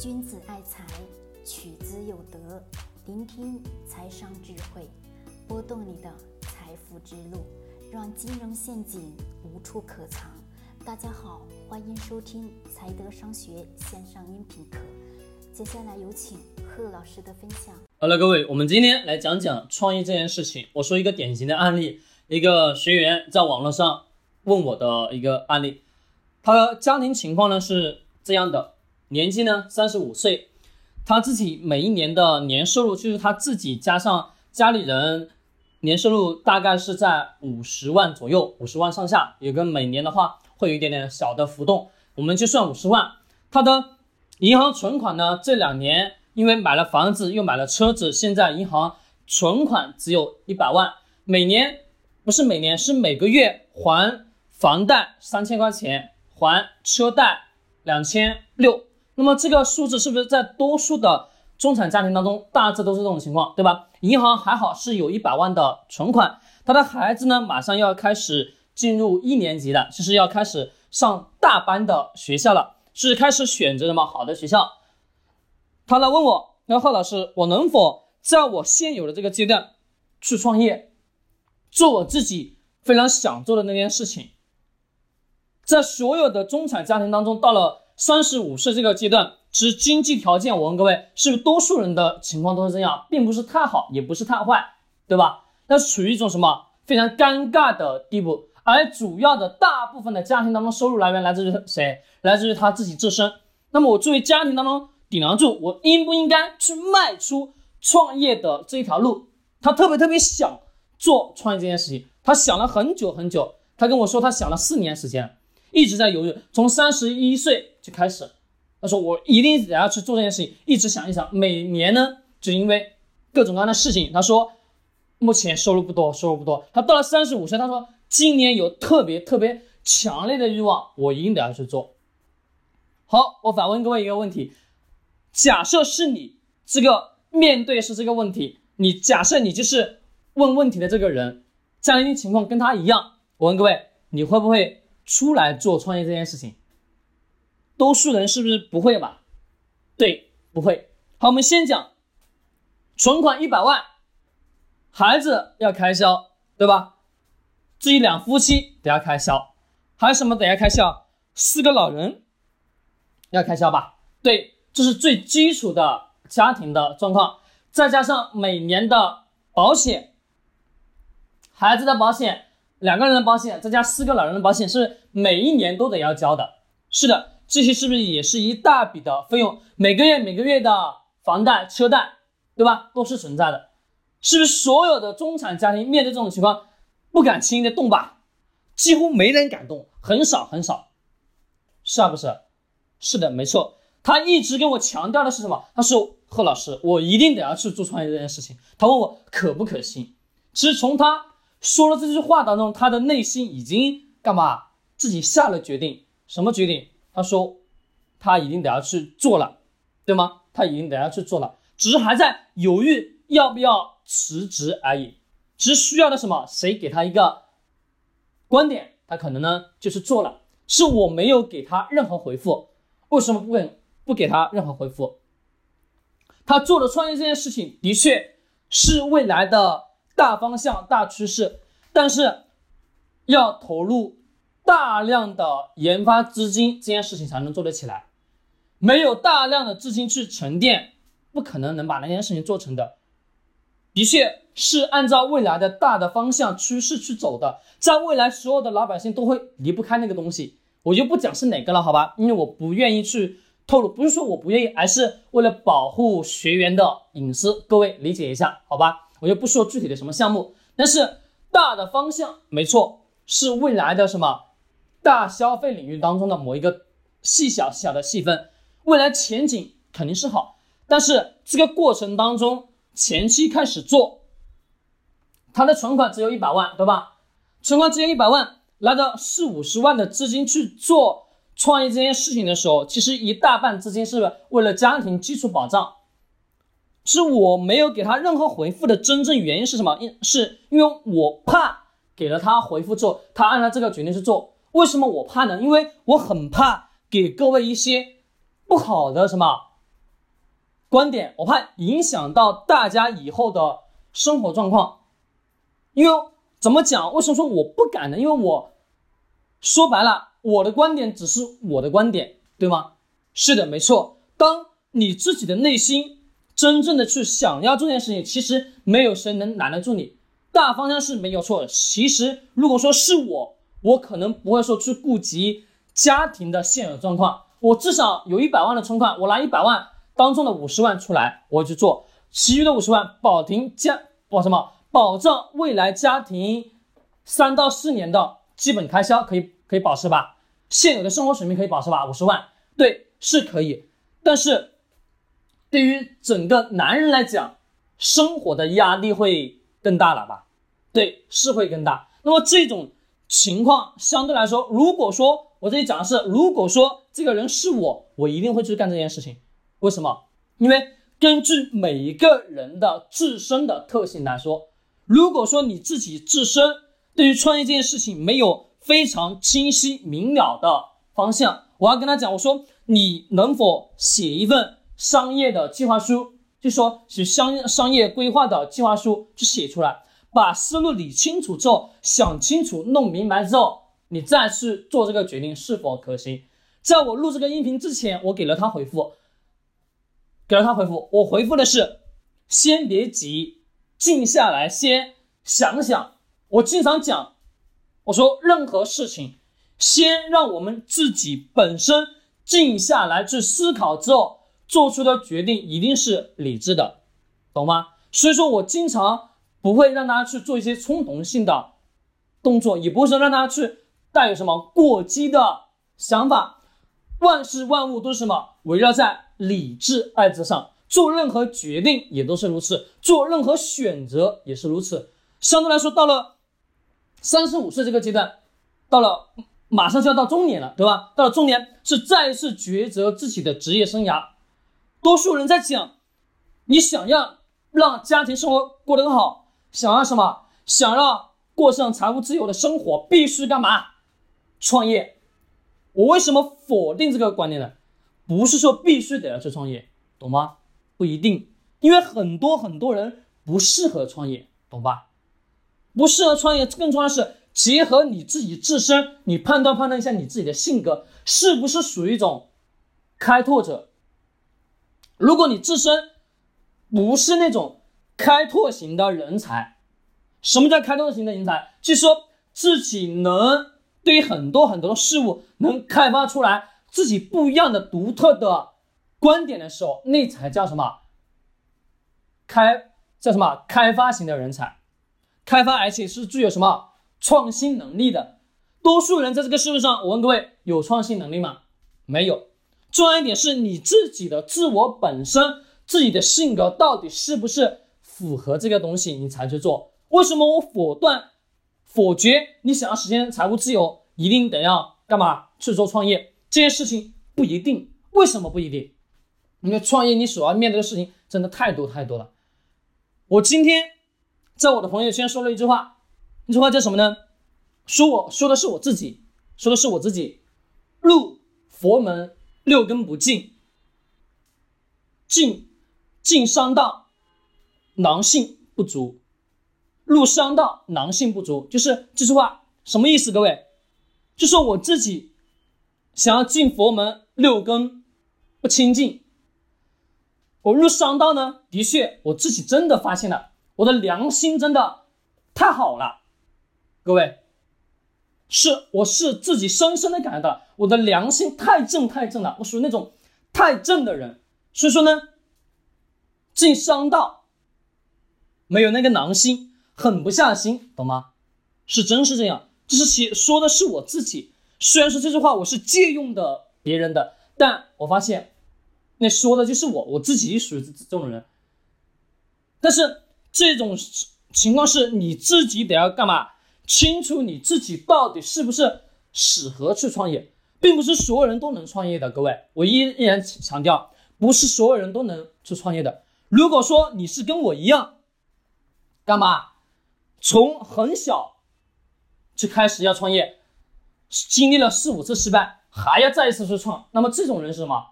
君子爱财，取之有德。聆听财商智慧，拨动你的财富之路，让金融陷阱无处可藏。大家好，欢迎收听财德商学线上音频课。接下来有请贺老师的分享。好了，各位，我们今天来讲讲创业这件事情。我说一个典型的案例，一个学员在网络上问我的一个案例，他的家庭情况呢是这样的。年纪呢，三十五岁，他自己每一年的年收入就是他自己加上家里人年收入大概是在五十万左右，五十万上下，有个每年的话会有一点点小的浮动，我们就算五十万。他的银行存款呢，这两年因为买了房子又买了车子，现在银行存款只有一百万，每年不是每年是每个月还房贷三千块钱，还车贷两千六。那么这个数字是不是在多数的中产家庭当中大致都是这种情况，对吧？银行还好是有一百万的存款，他的孩子呢马上要开始进入一年级了，就是要开始上大班的学校了，是开始选择什么好的学校。他来问我，那贺老师，我能否在我现有的这个阶段去创业，做我自己非常想做的那件事情？在所有的中产家庭当中，到了。三十五岁这个阶段，其实经济条件，我问各位，是不是多数人的情况都是这样，并不是太好，也不是太坏，对吧？那处于一种什么非常尴尬的地步，而主要的大部分的家庭当中，收入来源来自于谁？来自于他自己自身。那么我作为家庭当中顶梁柱，我应不应该去迈出创业的这一条路？他特别特别想做创业这件事情，他想了很久很久，他跟我说他想了四年时间。一直在犹豫，从三十一岁就开始，他说我一定得要去做这件事情，一直想一想。每年呢，就因为各种各样的事情，他说目前收入不多，收入不多。他到了三十五岁，他说今年有特别特别强烈的欲望，我一定得要去做。好，我反问各位一个问题：假设是你这个面对是这个问题，你假设你就是问问题的这个人，家庭情况跟他一样，我问各位，你会不会？出来做创业这件事情，多数人是不是不会吧？对，不会。好，我们先讲存款一百万，孩子要开销，对吧？自己两夫妻得要开销，还有什么得要开销？四个老人要开销吧？对，这是最基础的家庭的状况，再加上每年的保险，孩子的保险。两个人的保险，再加四个老人的保险，是每一年都得要交的。是的，这些是不是也是一大笔的费用？每个月每个月的房贷、车贷，对吧？都是存在的。是不是所有的中产家庭面对这种情况，不敢轻易的动吧？几乎没人敢动，很少很少，是啊，不是？是的，没错。他一直跟我强调的是什么？他说：“贺老师，我一定得要去做创业这件事情。”他问我可不可行？其实从他。说了这句话当中，他的内心已经干嘛？自己下了决定，什么决定？他说，他一定得要去做了，对吗？他一定得要去做了，只是还在犹豫要不要辞职而已。只需要的什么？谁给他一个观点，他可能呢就是做了。是我没有给他任何回复，为什么不给不给他任何回复？他做的创业这件事情，的确是未来的。大方向、大趋势，但是要投入大量的研发资金，这件事情才能做得起来。没有大量的资金去沉淀，不可能能把那件事情做成的。的确是按照未来的大的方向趋势去走的，在未来所有的老百姓都会离不开那个东西。我就不讲是哪个了，好吧？因为我不愿意去透露，不是说我不愿意，而是为了保护学员的隐私，各位理解一下，好吧？我就不说具体的什么项目，但是大的方向没错，是未来的什么大消费领域当中的某一个细小小的细分，未来前景肯定是好，但是这个过程当中前期开始做，他的存款只有一百万，对吧？存款只有一百万，拿着四五十万的资金去做创业这件事情的时候，其实一大半资金是为了家庭基础保障。是我没有给他任何回复的真正原因是什么？因是因为我怕给了他回复之后，他按照这个决定去做。为什么我怕呢？因为我很怕给各位一些不好的什么观点，我怕影响到大家以后的生活状况。因为怎么讲？为什么说我不敢呢？因为我说白了，我的观点只是我的观点，对吗？是的，没错。当你自己的内心真正的去想要做这件事情，其实没有谁能拦得住你。大方向是没有错的。其实如果说是我，我可能不会说去顾及家庭的现有状况。我至少有一百万的存款，我拿一百万当中的五十万出来，我去做，其余的五十万保停家保什么？保障未来家庭三到四年的基本开销可以可以保持吧？现有的生活水平可以保持吧？五十万，对，是可以。但是对于整个男人来讲，生活的压力会更大了吧？对，是会更大。那么这种情况相对来说，如果说我这里讲的是，如果说这个人是我，我一定会去干这件事情。为什么？因为根据每一个人的自身的特性来说，如果说你自己自身对于创业这件事情没有非常清晰明了的方向，我要跟他讲，我说你能否写一份商业的计划书，就说是商商业规划的计划书，去写出来，把思路理清楚之后，想清楚弄明白之后。你再去做这个决定是否可行？在我录这个音频之前，我给了他回复，给了他回复。我回复的是：先别急，静下来，先想想。我经常讲，我说任何事情，先让我们自己本身静下来去思考之后做出的决定一定是理智的，懂吗？所以说我经常不会让大家去做一些冲动性的动作，也不会说让大家去。带有什么过激的想法？万事万物都是什么？围绕在理智二字上，做任何决定也都是如此，做任何选择也是如此。相对来说，到了三十五岁这个阶段，到了马上就要到中年了，对吧？到了中年是再次抉择自己的职业生涯。多数人在讲，你想要让家庭生活过得更好，想要什么？想要过上财务自由的生活，必须干嘛？创业，我为什么否定这个观念呢？不是说必须得要去创业，懂吗？不一定，因为很多很多人不适合创业，懂吧？不适合创业，更重要的是结合你自己自身，你判断判断一下你自己的性格是不是属于一种开拓者。如果你自身不是那种开拓型的人才，什么叫开拓型的人才？就是说自己能。对于很多很多的事物，能开发出来自己不一样的独特的观点的时候，那才叫什么？开叫什么？开发型的人才，开发而且是具有什么创新能力的。多数人在这个社会上，我问各位，有创新能力吗？没有。重要一点是你自己的自我本身，自己的性格到底是不是符合这个东西，你才去做。为什么我果断？否决你想要实现财务自由，一定得要干嘛去做创业？这件事情不一定。为什么不一定？因为创业你所要面对的事情真的太多太多了。我今天在我的朋友圈说了一句话，那句话叫什么呢？说我说的是我自己，说的是我自己。入佛门六根不净，进进商道，狼性不足。入商道，狼性不足，就是这句话什么意思？各位，就说我自己想要进佛门，六根不清净。我入商道呢，的确，我自己真的发现了，我的良心真的太好了。各位，是我是自己深深的感觉到，我的良心太正太正了，我属于那种太正的人。所以说呢，进商道没有那个狼心。狠不下心，懂吗？是真是这样，这是写说的是我自己。虽然说这句话我是借用的别人的，但我发现那说的就是我，我自己属于这种人。但是这种情况是你自己得要干嘛？清楚你自己到底是不是适合去创业，并不是所有人都能创业的。各位，我依依然强调，不是所有人都能去创业的。如果说你是跟我一样，干嘛？从很小就开始要创业，经历了四五次失败，还要再一次去创，那么这种人是什么？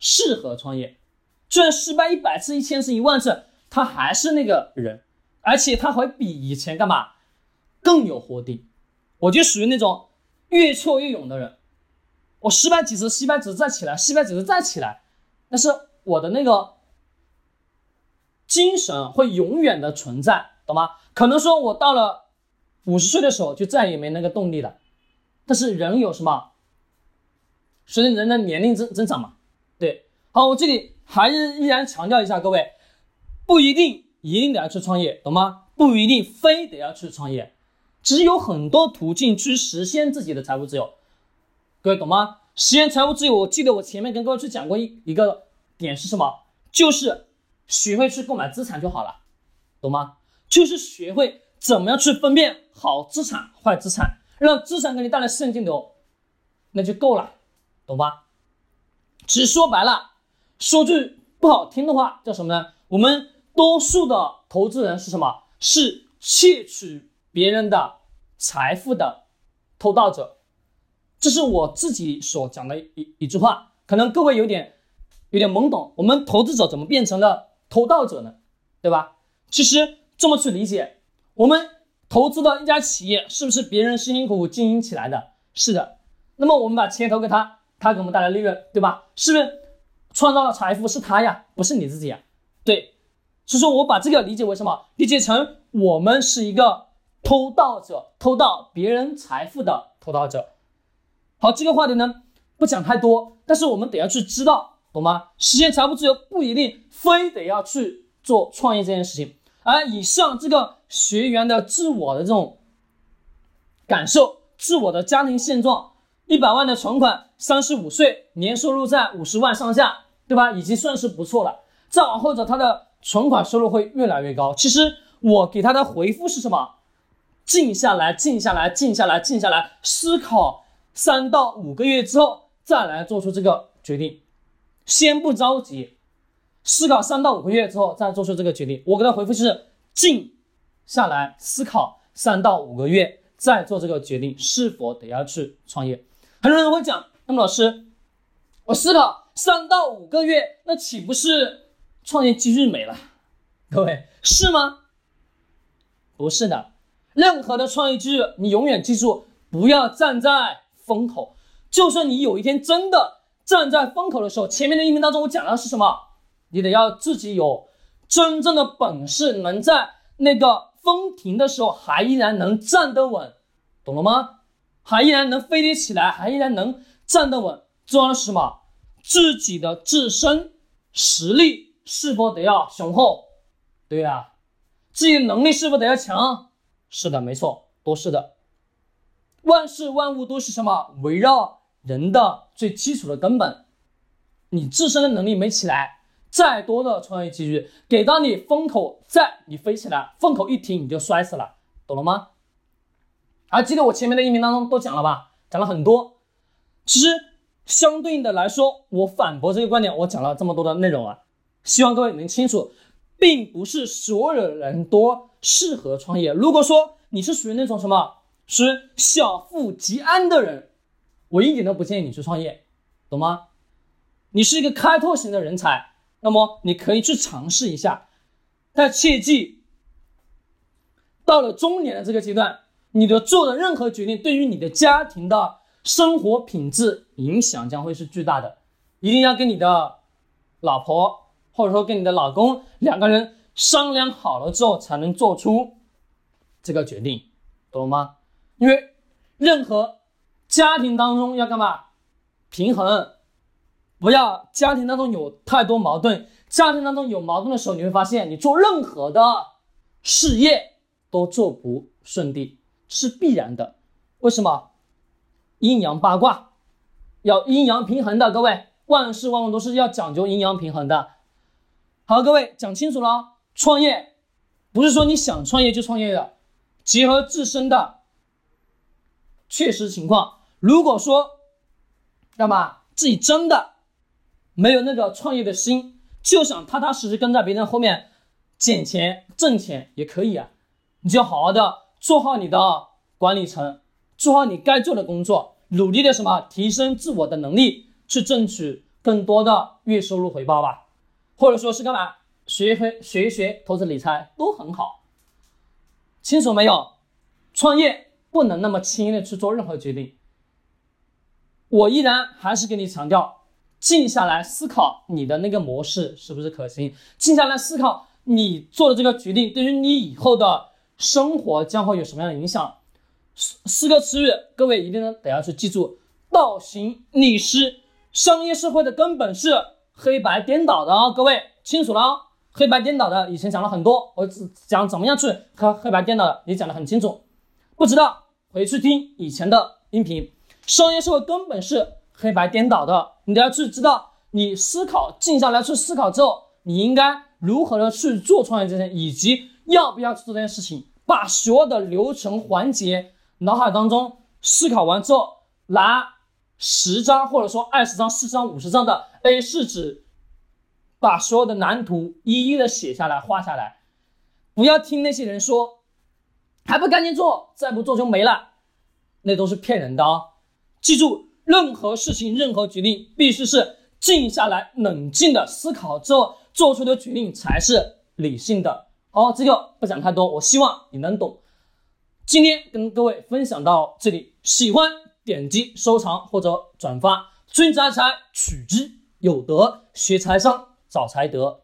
适合创业。就算失败一百次、一千次、一万次，他还是那个人，而且他会比以前干嘛更有活力。我就属于那种越挫越勇的人。我失败几次，失败几次再起来，失败几次再起来，但是我的那个精神会永远的存在，懂吗？可能说我到了五十岁的时候就再也没那个动力了，但是人有什么？随着人的年龄增增长嘛，对。好，我这里还是依然强调一下，各位不一定一定得要去创业，懂吗？不一定非得要去创业，只有很多途径去实现自己的财务自由。各位懂吗？实现财务自由，我记得我前面跟各位去讲过一一个点是什么？就是学会去购买资产就好了，懂吗？就是学会怎么样去分辨好资产、坏资产，让资产给你带来现金流，那就够了，懂吧？其实说白了，说句不好听的话，叫什么呢？我们多数的投资人是什么？是窃取别人的财富的偷盗者。这是我自己所讲的一一句话，可能各位有点有点懵懂。我们投资者怎么变成了偷盗者呢？对吧？其实这么去理解，我们投资的一家企业是不是别人辛辛苦苦经营起来的？是的。那么我们把钱投给他，他给我们带来利润，对吧？是不是创造了财富是他呀，不是你自己呀？对。所以说我把这个理解为什么？理解成我们是一个偷盗者，偷盗别人财富的偷盗者。好，这个话题呢不讲太多，但是我们得要去知道，懂吗？实现财富自由不一定非得要去做创业这件事情。而以上这个学员的自我的这种感受，自我的家庭现状，一百万的存款，三十五岁，年收入在五十万上下，对吧？已经算是不错了。再往后走，他的存款收入会越来越高。其实我给他的回复是什么？静下来，静下来，静下来，静下来，思考。三到五个月之后再来做出这个决定，先不着急，思考三到五个月之后再做出这个决定。我给他回复是静下来思考三到五个月再做这个决定，是否得要去创业。很多人会讲，那么老师，我思考三到五个月，那岂不是创业机遇没了？各位是吗？不是的，任何的创业机遇，你永远记住，不要站在。风口，就算你有一天真的站在风口的时候，前面的音频当中我讲的是什么？你得要自己有真正的本事，能在那个风停的时候还依然能站得稳，懂了吗？还依然能飞得起来，还依然能站得稳。重要的是什么？自己的自身实力是否得要雄厚？对呀，自己的能力是否得要强？是的，没错，都是的。万事万物都是什么？围绕人的最基础的根本。你自身的能力没起来，再多的创业机遇给到你风口在，你飞起来，风口一停你就摔死了，懂了吗？还记得我前面的音频当中都讲了吧？讲了很多。其实相对应的来说，我反驳这个观点，我讲了这么多的内容啊，希望各位能清楚，并不是所有人都适合创业。如果说你是属于那种什么？是小富即安的人，我一点都不建议你去创业，懂吗？你是一个开拓型的人才，那么你可以去尝试一下，但切记，到了中年的这个阶段，你的做的任何决定对于你的家庭的生活品质影响将会是巨大的，一定要跟你的老婆或者说跟你的老公两个人商量好了之后才能做出这个决定，懂了吗？因为任何家庭当中要干嘛？平衡，不要家庭当中有太多矛盾。家庭当中有矛盾的时候，你会发现你做任何的事业都做不顺利，是必然的。为什么？阴阳八卦要阴阳平衡的，各位，万事万物都是要讲究阴阳平衡的。好，各位讲清楚了，创业不是说你想创业就创业的，结合自身的。确实情况，如果说，那么自己真的没有那个创业的心，就想踏踏实实跟在别人后面捡钱挣钱也可以啊，你就好好的做好你的管理层，做好你该做的工作，努力的什么提升自我的能力，去争取更多的月收入回报吧。或者说是干嘛学一学学一学投资理财都很好。清楚没有？创业不能那么轻易的去做任何决定。我依然还是给你强调，静下来思考你的那个模式是不是可行，静下来思考你做的这个决定对于你以后的生活将会有什么样的影响。四四个词语，各位一定得要去记住：倒行逆施。商业社会的根本是黑白颠倒的哦，各位清楚了哦。黑白颠倒的以前讲了很多，我只讲怎么样去和黑白颠倒的，也讲得很清楚。不知道回去听以前的音频。商业社会根本是黑白颠倒的，你都要去知道，你思考静下来去思考之后，你应该如何的去做创业这件，以及要不要去做这件事情，把所有的流程环节脑海当中思考完之后，拿十张或者说二十张、四张、五十张的 A 四纸，把所有的蓝图一一的写下来、画下来，不要听那些人说。还不赶紧做，再不做就没了，那都是骗人的哦。记住，任何事情、任何决定，必须是静下来、冷静的思考之后做出的决定才是理性的。好，这个不讲太多，我希望你能懂。今天跟各位分享到这里，喜欢点击收藏或者转发。君子爱财，取之有德；学财商，找财德。